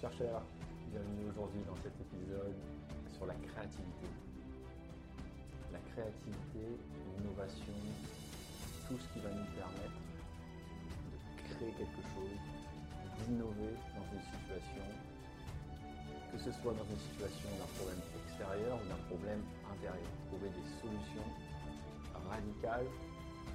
Chercheurs, bienvenue aujourd'hui dans cet épisode sur la créativité. La créativité, l'innovation, tout ce qui va nous permettre de créer quelque chose, d'innover dans une situation, que ce soit dans une situation d'un problème extérieur ou d'un problème intérieur. Trouver des solutions radicales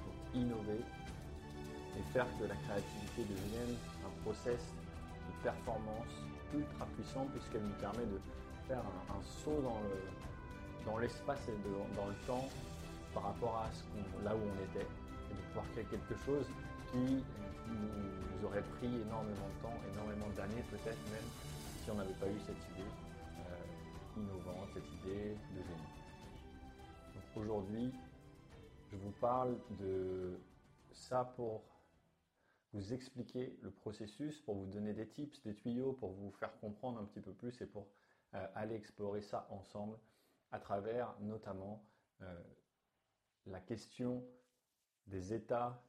pour innover et faire que la créativité devienne un process de performance ultra puissant puisqu'elle nous permet de faire un, saut dans le dans l'espace et dans le temps par rapport à ce là où on était et de pouvoir créer quelque chose qui nous aurait pris énormément de temps, énormément d'années peut-être même si on n'avait pas eu cette idée euh, innovante, cette idée de génie. Aujourd'hui, je vous parle de ça pour vous expliquer le processus, pour vous donner des tips, des tuyaux, pour vous faire comprendre un petit peu plus et pour euh, aller explorer ça ensemble à travers notamment euh, la question des états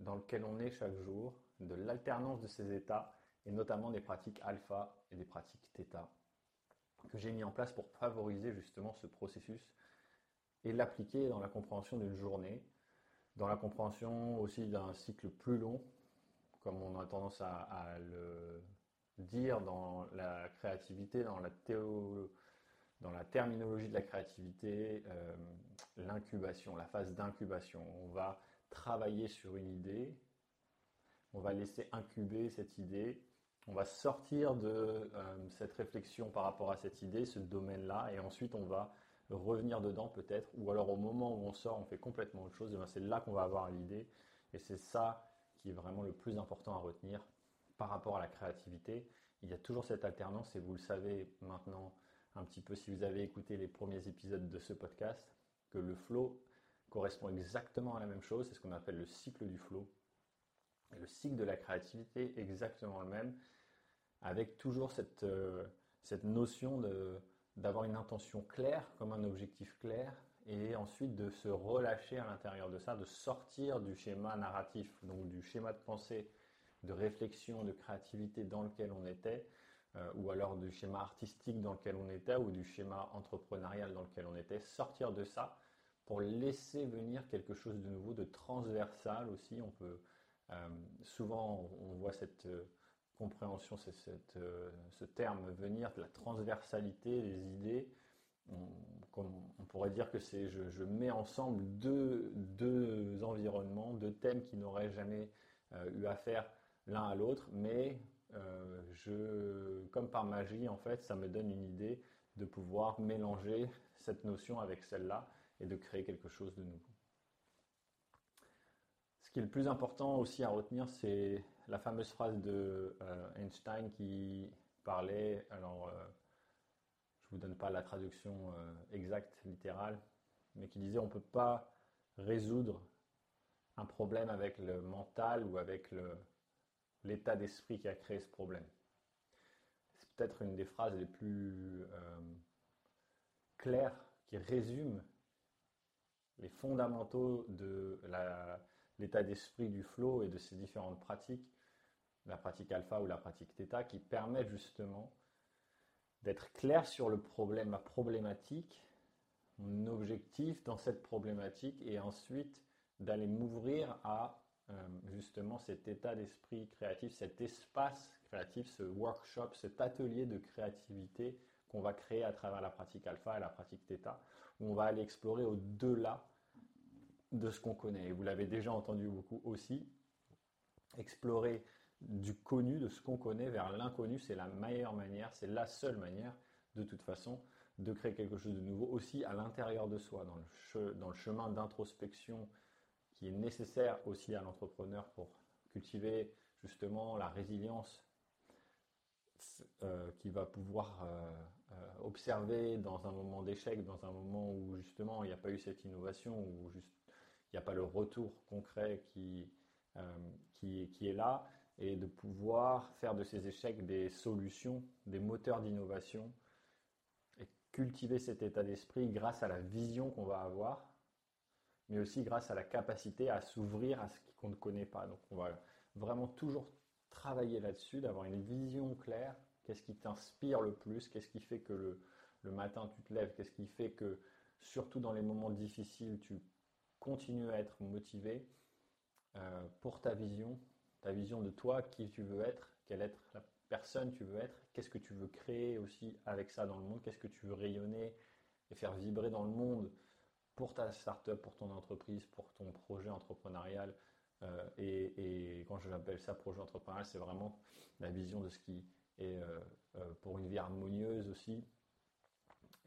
dans lesquels on est chaque jour, de l'alternance de ces états et notamment des pratiques alpha et des pratiques θ que j'ai mis en place pour favoriser justement ce processus et l'appliquer dans la compréhension d'une journée, dans la compréhension aussi d'un cycle plus long comme on a tendance à, le dire dans la créativité, dans la dans la terminologie de la créativité, euh, l'incubation, la phase d'incubation. On va travailler sur une idée, on va laisser incuber cette idée, on va sortir de euh, cette réflexion par rapport à cette idée, ce domaine-là, et ensuite on va revenir dedans peut-être, ou alors au moment où on sort, on fait complètement autre chose, et ben, c'est là qu'on va avoir l'idée, et c'est ça qui est vraiment le plus important à retenir par rapport à la créativité. Il y a toujours cette alternance et vous le savez maintenant un petit peu si vous avez écouté les premiers épisodes de ce podcast, que le flow correspond exactement à la même chose, c'est ce qu'on appelle le cycle du flow. Et le cycle de la créativité exactement le même, avec toujours cette, euh, cette notion d'avoir une intention claire, comme un objectif clair, et ensuite de se relâcher à l'intérieur de ça, de sortir du schéma narratif, donc du schéma de pensée, de réflexion, de créativité dans lequel on était, euh, ou alors du schéma artistique dans lequel on était, ou du schéma entrepreneurial dans lequel on était, sortir de ça pour laisser venir quelque chose de nouveau, de transversal aussi. On peut euh, souvent on voit cette euh, compréhension, cette, ce terme venir de la transversalité des idées on, pourrait dire que c'est je, mets ensemble deux, environnements, deux thèmes qui n'auraient jamais euh, eu affaire l'un à l'autre, mais euh, je, comme par magie, en fait, ça me donne une idée de pouvoir mélanger cette notion avec celle-là et de créer quelque chose de nouveau. Ce qui est le plus important aussi à retenir, c'est la fameuse phrase de euh, Einstein qui parlait, alors vous donne pas la traduction euh, exacte, littérale, mais qui disait on ne peut pas résoudre un problème avec le mental ou avec l'état d'esprit qui a créé ce problème. C'est peut-être une des phrases les plus euh, claires qui résume les fondamentaux de l'état d'esprit du flow et de ces différentes pratiques, la pratique alpha ou la pratique theta, qui permettent justement d'être clair sur le problème, ma problématique, mon objectif dans cette problématique, et ensuite d'aller m'ouvrir à euh, justement cet état d'esprit créatif, cet espace créatif, ce workshop, cet atelier de créativité qu'on va créer à travers la pratique alpha et la pratique theta, où on va aller explorer au-delà de ce qu'on connaît. Et vous l'avez déjà entendu beaucoup aussi, explorer du connu, de ce qu'on connaît, vers l'inconnu, c'est la meilleure manière, c'est la seule manière, de toute façon, de créer quelque chose de nouveau aussi à l'intérieur de soi, dans le, chemin d'introspection qui est nécessaire aussi à l'entrepreneur pour cultiver justement la résilience euh, qui va pouvoir euh, euh, observer dans un moment d'échec, dans un moment où justement il n'y a pas eu cette innovation, où juste, il n'y a pas le retour concret qui, qui est là, et de pouvoir faire de ces échecs des solutions, des moteurs d'innovation et cultiver cet état d'esprit grâce à la vision qu'on va avoir, mais aussi grâce à la capacité à s'ouvrir à ce qu'on ne connaît pas. Donc on va vraiment toujours travailler là-dessus, d'avoir une vision claire. Qu'est-ce qui t'inspire le plus? Qu'est-ce qui fait que le, le matin tu te lèves? Qu'est-ce qui fait que, surtout dans les moments difficiles, tu continues à être motivé euh, pour ta vision, ta vision de toi, qui tu veux être, quelle être la personne tu veux être, qu'est-ce que tu veux créer aussi avec ça dans le monde, qu'est-ce que tu veux rayonner et faire vibrer dans le monde pour ta startup, pour ton entreprise, pour ton projet entrepreneurial. Euh, et, quand j'appelle ça projet entrepreneurial, c'est vraiment la vision de ce qui est euh, pour une vie harmonieuse aussi,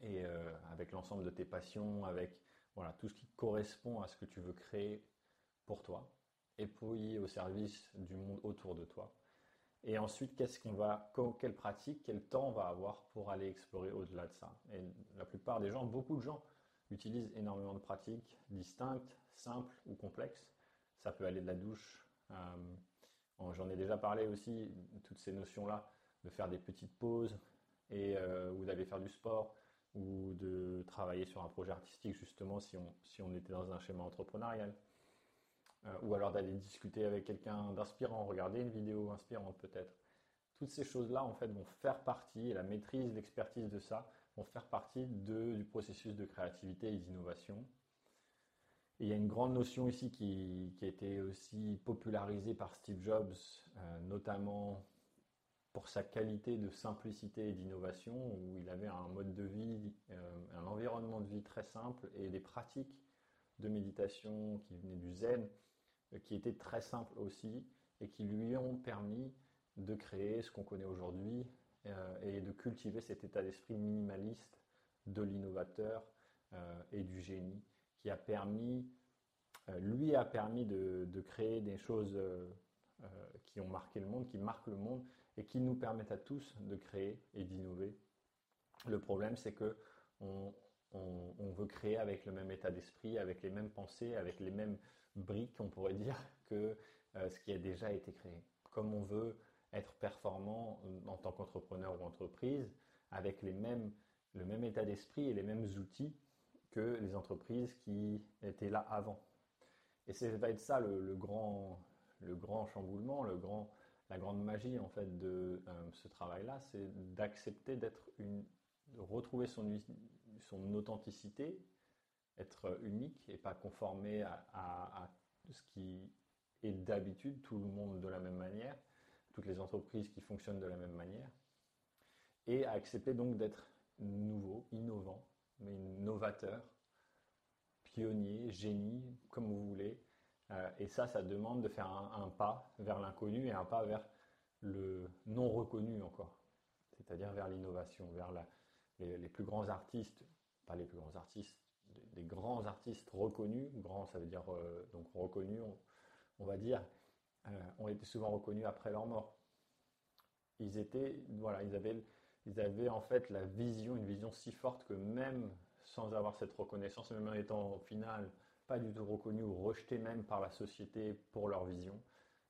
et avec l'ensemble de tes passions, avec voilà, tout ce qui correspond à ce que tu veux créer pour toi épouiller au service du monde autour de toi. Et ensuite, qu'est-ce qu'on va, quelle pratique, quel temps on va avoir pour aller explorer au-delà de ça? Et la plupart des gens, beaucoup de gens, utilisent énormément de pratiques distinctes, simples ou complexes. Ça peut aller de la douche. Euh, j'en ai déjà parlé aussi, toutes ces notions-là, de faire des petites pauses et, euh, ou d'aller faire du sport ou de travailler sur un projet artistique justement si on, si on était dans un schéma entrepreneurial. Euh, ou alors d'aller discuter avec quelqu'un d'inspirant, regarder une vidéo inspirante peut-être. Toutes ces choses-là, en fait, vont faire partie, et la maîtrise, l'expertise de ça, vont faire partie du processus de créativité et d'innovation. Il y a une grande notion ici qui, a été aussi popularisée par Steve Jobs, euh, notamment pour sa qualité de simplicité et d'innovation, où il avait un mode de vie, euh, un environnement de vie très simple et des pratiques de méditation qui venaient du zen, qui étaient très simples aussi et qui lui ont permis de créer ce qu'on connaît aujourd'hui euh, et de cultiver cet état d'esprit minimaliste de l'innovateur euh, et du génie qui a permis, lui a permis de, créer des choses qui ont marqué le monde, qui marquent le monde et qui nous permettent à tous de créer et d'innover. Le problème, c'est que on, veut créer avec le même état d'esprit, avec les mêmes pensées, avec les mêmes briques, on pourrait dire, que euh, ce qui a déjà été créé. Comme on veut être performant euh, en tant qu'entrepreneur ou entreprise, avec les mêmes, le même état d'esprit et les mêmes outils que les entreprises qui étaient là avant. Et ça va être ça le, grand, le grand chamboulement, le grand, la grande magie en fait de euh, ce travail-là, c'est d'accepter d'être une, de retrouver son, son authenticité, être unique et pas conformer à, ce qui est d'habitude, tout le monde de la même manière, toutes les entreprises qui fonctionnent de la même manière, et à accepter donc d'être nouveau, innovant, mais novateur, pionnier, génie, comme vous voulez. Euh, et ça, ça demande de faire un, pas vers l'inconnu et un pas vers le non reconnu encore, c'est-à-dire vers l'innovation, vers les, plus grands artistes pas les plus grands artistes, des, grands artistes reconnus, grands ça veut dire euh, donc reconnus, on, va dire, euh, ont été souvent reconnus après leur mort. Ils étaient, voilà, ils avaient, ils avaient en fait la vision, une vision si forte que même sans avoir cette reconnaissance, même en étant au final pas du tout reconnus ou rejetés même par la société pour leur vision,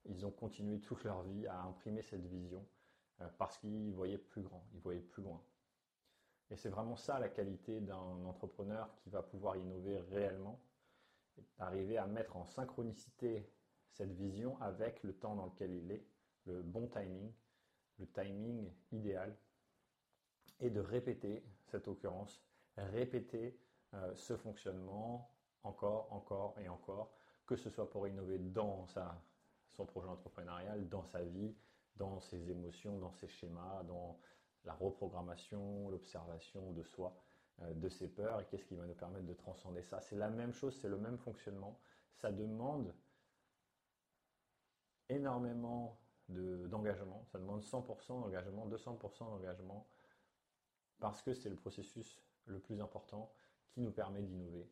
ils ont continué toute leur vie à imprimer cette vision euh, parce qu'ils voyaient plus grand, ils voyaient plus loin. Et c'est vraiment ça la qualité d'un entrepreneur qui va pouvoir innover réellement, arriver à mettre en synchronicité cette vision avec le temps dans lequel il est, le bon timing, le timing idéal, et de répéter cette occurrence, répéter euh, ce fonctionnement encore, encore et encore, que ce soit pour innover dans son projet entrepreneurial, dans sa vie, dans ses émotions, dans ses schémas, dans la reprogrammation, l'observation de soi, euh, de ses peurs, et qu'est-ce qui va nous permettre de transcender ça. C'est la même chose, c'est le même fonctionnement. Ça demande énormément d'engagement, ça demande 100% d'engagement, 200% d'engagement, parce que c'est le processus le plus important qui nous permet d'innover.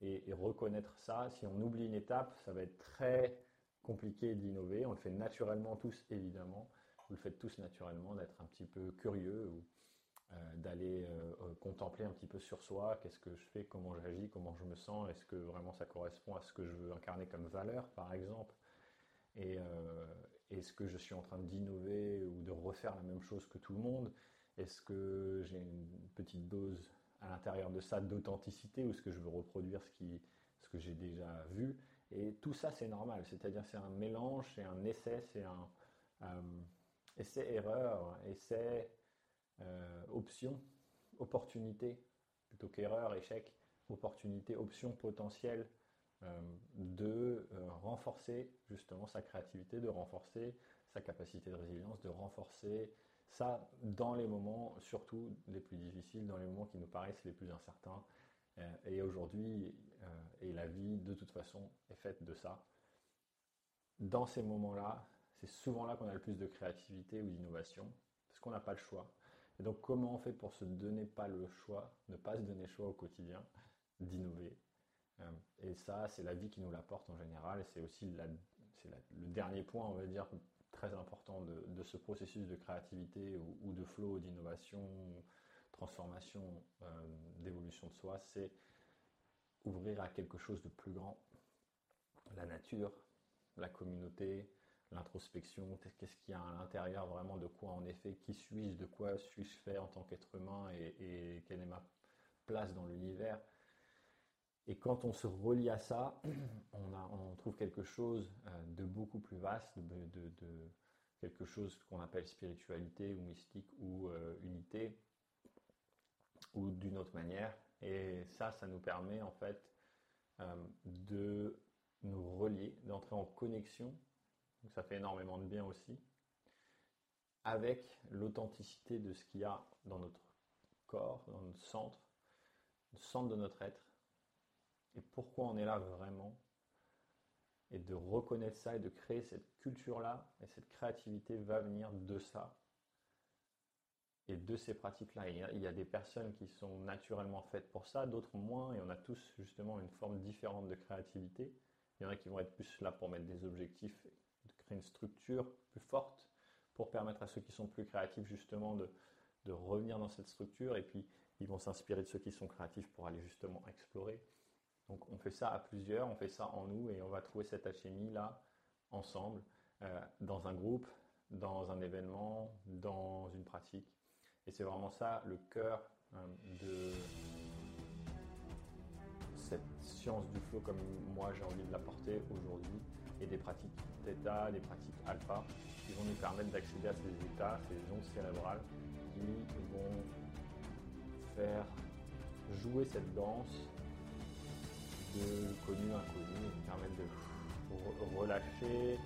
Et, et, reconnaître ça, si on oublie une étape, ça va être très compliqué d'innover. On le fait naturellement tous, évidemment, vous le faites tous naturellement, d'être un petit peu curieux ou euh, d'aller euh, euh, contempler un petit peu sur soi, qu'est-ce que je fais, comment j'agis, comment je me sens, est-ce que vraiment ça correspond à ce que je veux incarner comme valeur, par exemple, et est-ce que je suis en train d'innover ou de refaire la même chose que tout le monde, est-ce que j'ai une petite dose à l'intérieur de ça d'authenticité ou est-ce que je veux reproduire ce, qui, ce que j'ai déjà vu, et tout ça c'est normal, c'est-à-dire c'est un mélange, c'est un essai, c'est un essai-erreur, essai, euh, option, opportunité, plutôt qu'erreur, échec, opportunité, option potentielle euh, de euh, renforcer justement sa créativité, de renforcer sa capacité de résilience, de renforcer ça dans les moments surtout les plus difficiles, dans les moments qui nous paraissent les plus incertains. et aujourd'hui, et la vie de toute façon est faite de ça. Dans ces moments-là, c'est souvent là qu'on a le plus de créativité ou d'innovation, parce qu'on n'a pas le choix. Et donc, comment on fait pour se donner pas le choix, ne pas se donner le choix au quotidien d'innover? Euh, Et ça, c'est la vie qui nous l'apporte en général. Et c'est aussi le dernier point, on va dire, très important de, ce processus de créativité ou, de flow, d'innovation, transformation, euh, d'évolution de soi, c'est ouvrir à quelque chose de plus grand. La nature, la communauté, l'introspection, qu'est-ce qu'il y a à l'intérieur vraiment de quoi en effet, qui suis-je, de quoi suis-je fait en tant qu'être humain et, quelle est ma place dans l'univers. Et quand on se relie à ça, on, trouve quelque chose euh, de beaucoup plus vaste, de, quelque chose qu'on appelle spiritualité ou mystique ou euh, unité, ou d'une autre manière. Et ça, ça nous permet en fait euh, de nous relier, d'entrer en connexion donc ça fait énormément de bien aussi. Avec l'authenticité de ce qu'il y a dans notre corps, dans notre centre, le centre de notre être, et pourquoi on est là vraiment, et de reconnaître ça et de créer cette culture-là, et cette créativité va venir de ça, et de ces pratiques-là. Il, y a des personnes qui sont naturellement faites pour ça, d'autres moins, et on a tous justement une forme différente de créativité. Il y en a qui vont être plus là pour mettre des objectifs une structure plus forte pour permettre à ceux qui sont plus créatifs justement de, de revenir dans cette structure et puis ils vont s'inspirer de ceux qui sont créatifs pour aller justement explorer. Donc on fait ça à plusieurs, on fait ça en nous et on va trouver cette alchimie là ensemble euh, dans un groupe, dans un événement, dans une pratique. Et c'est vraiment ça le cœur euh, de cette science du flow comme moi j'ai envie de l'apporter aujourd'hui et des pratiques θ, des pratiques alpha qui vont nous permettre d'accéder à ces états, ces ondes cérébrales qui vont faire jouer cette danse de connu-inconnu et nous permettre de relâcher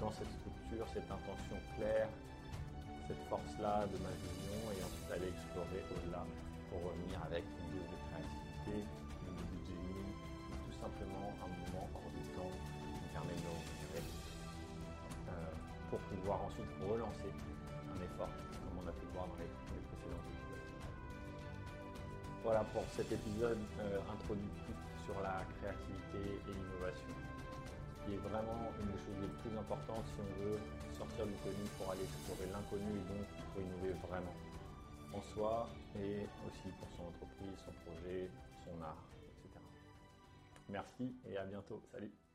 dans cette structure cette intention claire, cette force-là de ma vision et ensuite aller explorer au-delà comme on a pu le voir dans les, précédents épisodes. Voilà pour cet épisode euh, introductif sur la créativité et l'innovation, qui est vraiment une des choses les plus importantes si on veut sortir du connu pour aller explorer l'inconnu et donc pour innover vraiment en soi et aussi pour son entreprise, son projet, son art, etc. Merci et à bientôt. Salut